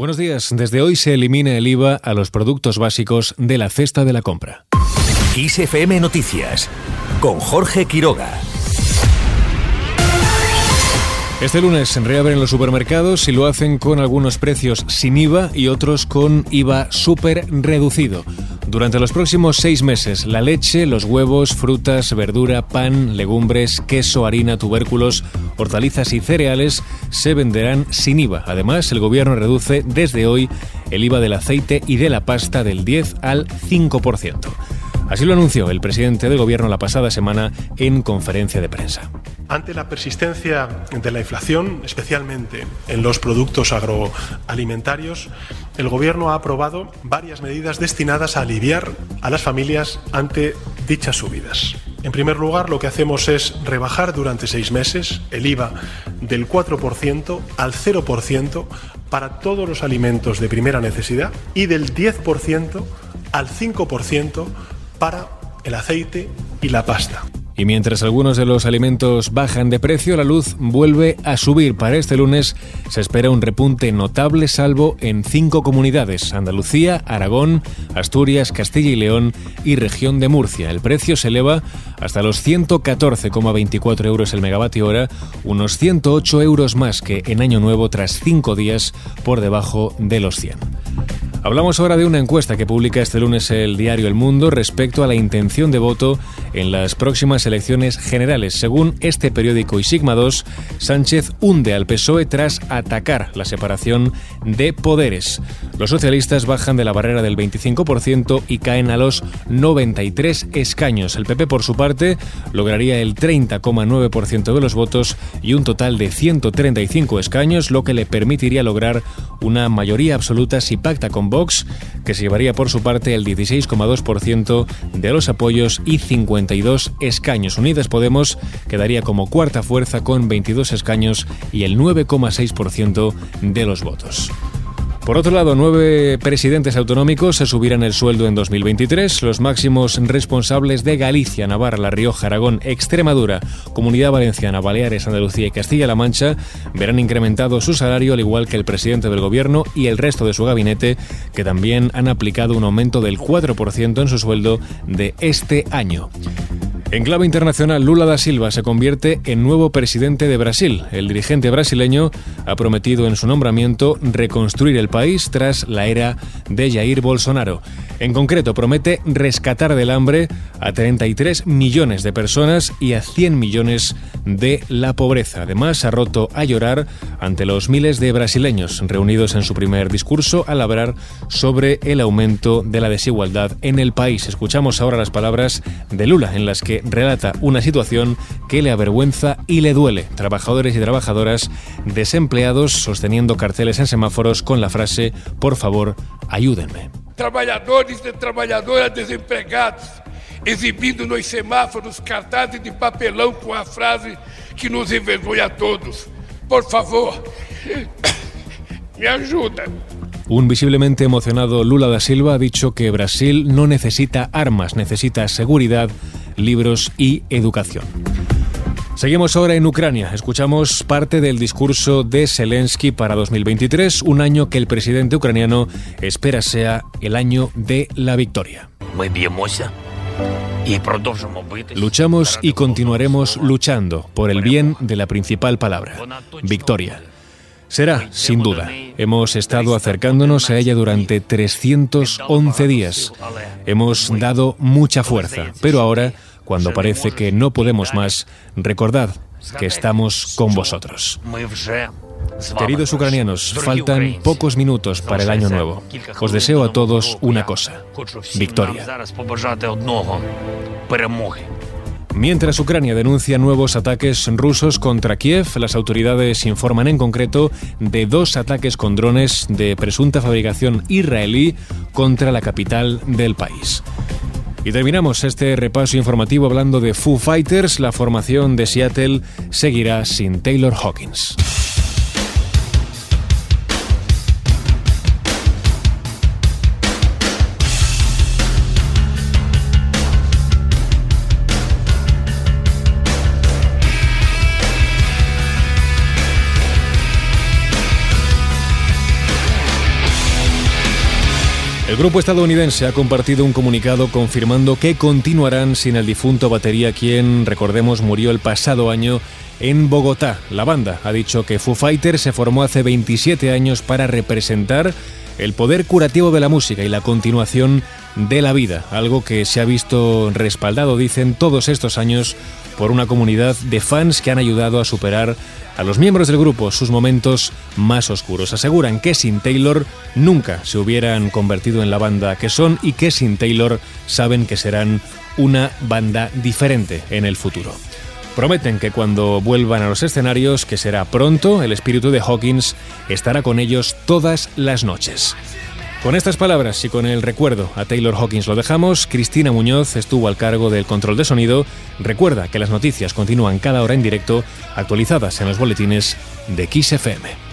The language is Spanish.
Buenos días. Desde hoy se elimina el IVA a los productos básicos de la cesta de la compra. XFM Noticias con Jorge Quiroga. Este lunes reabren los supermercados y lo hacen con algunos precios sin IVA y otros con IVA súper reducido. Durante los próximos seis meses, la leche, los huevos, frutas, verdura, pan, legumbres, queso, harina, tubérculos, hortalizas y cereales se venderán sin IVA. Además, el gobierno reduce desde hoy el IVA del aceite y de la pasta del 10 al 5%. Así lo anunció el presidente del gobierno la pasada semana en conferencia de prensa. Ante la persistencia de la inflación, especialmente en los productos agroalimentarios, el Gobierno ha aprobado varias medidas destinadas a aliviar a las familias ante dichas subidas. En primer lugar, lo que hacemos es rebajar durante seis meses el IVA del 4% al 0% para todos los alimentos de primera necesidad y del 10% al 5% para el aceite y la pasta. Y mientras algunos de los alimentos bajan de precio, la luz vuelve a subir. Para este lunes se espera un repunte notable, salvo en cinco comunidades: Andalucía, Aragón, Asturias, Castilla y León y región de Murcia. El precio se eleva hasta los 114,24 euros el megavatio hora, unos 108 euros más que en Año Nuevo, tras cinco días por debajo de los 100. Hablamos ahora de una encuesta que publica este lunes el diario El Mundo respecto a la intención de voto en las próximas elecciones generales. Según este periódico y Sigma 2, Sánchez hunde al PSOE tras atacar la separación de poderes. Los socialistas bajan de la barrera del 25% y caen a los 93 escaños. El PP, por su parte, lograría el 30,9% de los votos y un total de 135 escaños, lo que le permitiría lograr una mayoría absoluta si pacta con Vox, que se llevaría por su parte el 16,2% de los apoyos y 52 escaños. Unidas Podemos quedaría como cuarta fuerza con 22 escaños y el 9,6% de los votos. Por otro lado, nueve presidentes autonómicos se subirán el sueldo en 2023. Los máximos responsables de Galicia, Navarra, La Rioja, Aragón, Extremadura, Comunidad Valenciana, Baleares, Andalucía y Castilla-La Mancha verán incrementado su salario, al igual que el presidente del gobierno y el resto de su gabinete, que también han aplicado un aumento del 4% en su sueldo de este año. En clave internacional, Lula da Silva se convierte en nuevo presidente de Brasil. El dirigente brasileño ha prometido en su nombramiento reconstruir el país tras la era de Jair Bolsonaro. En concreto, promete rescatar del hambre a 33 millones de personas y a 100 millones de la pobreza. Además, ha roto a llorar ante los miles de brasileños reunidos en su primer discurso al hablar sobre el aumento de la desigualdad en el país. Escuchamos ahora las palabras de Lula en las que relata una situación que le avergüenza y le duele. Trabajadores y trabajadoras desempleados sosteniendo carteles en semáforos con la frase Por favor, ayúdenme. Trabajadores y trabajadoras desempregados exibindo nos semáforos cartazes de papelão con la frase que nos envergonha a todos. Por favor, me ayudan. Un visiblemente emocionado Lula da Silva ha dicho que Brasil no necesita armas, necesita seguridad libros y educación. Seguimos ahora en Ucrania. Escuchamos parte del discurso de Zelensky para 2023, un año que el presidente ucraniano espera sea el año de la victoria. Luchamos y continuaremos luchando por el bien de la principal palabra, victoria. Será, sin duda. Hemos estado acercándonos a ella durante 311 días. Hemos dado mucha fuerza, pero ahora cuando parece que no podemos más, recordad que estamos con vosotros. Queridos ucranianos, faltan pocos minutos para el año nuevo. Os deseo a todos una cosa, victoria. Mientras Ucrania denuncia nuevos ataques rusos contra Kiev, las autoridades informan en concreto de dos ataques con drones de presunta fabricación israelí contra la capital del país. Y terminamos este repaso informativo hablando de Foo Fighters. La formación de Seattle seguirá sin Taylor Hawkins. El grupo estadounidense ha compartido un comunicado confirmando que continuarán sin el difunto batería quien, recordemos, murió el pasado año en Bogotá. La banda ha dicho que Foo Fighters se formó hace 27 años para representar el poder curativo de la música y la continuación de la vida, algo que se ha visto respaldado, dicen, todos estos años por una comunidad de fans que han ayudado a superar a los miembros del grupo sus momentos más oscuros. Aseguran que sin Taylor nunca se hubieran convertido en la banda que son y que sin Taylor saben que serán una banda diferente en el futuro. Prometen que cuando vuelvan a los escenarios, que será pronto, el espíritu de Hawkins estará con ellos todas las noches. Con estas palabras y con el recuerdo a Taylor Hawkins lo dejamos. Cristina Muñoz estuvo al cargo del control de sonido. Recuerda que las noticias continúan cada hora en directo, actualizadas en los boletines de XFM.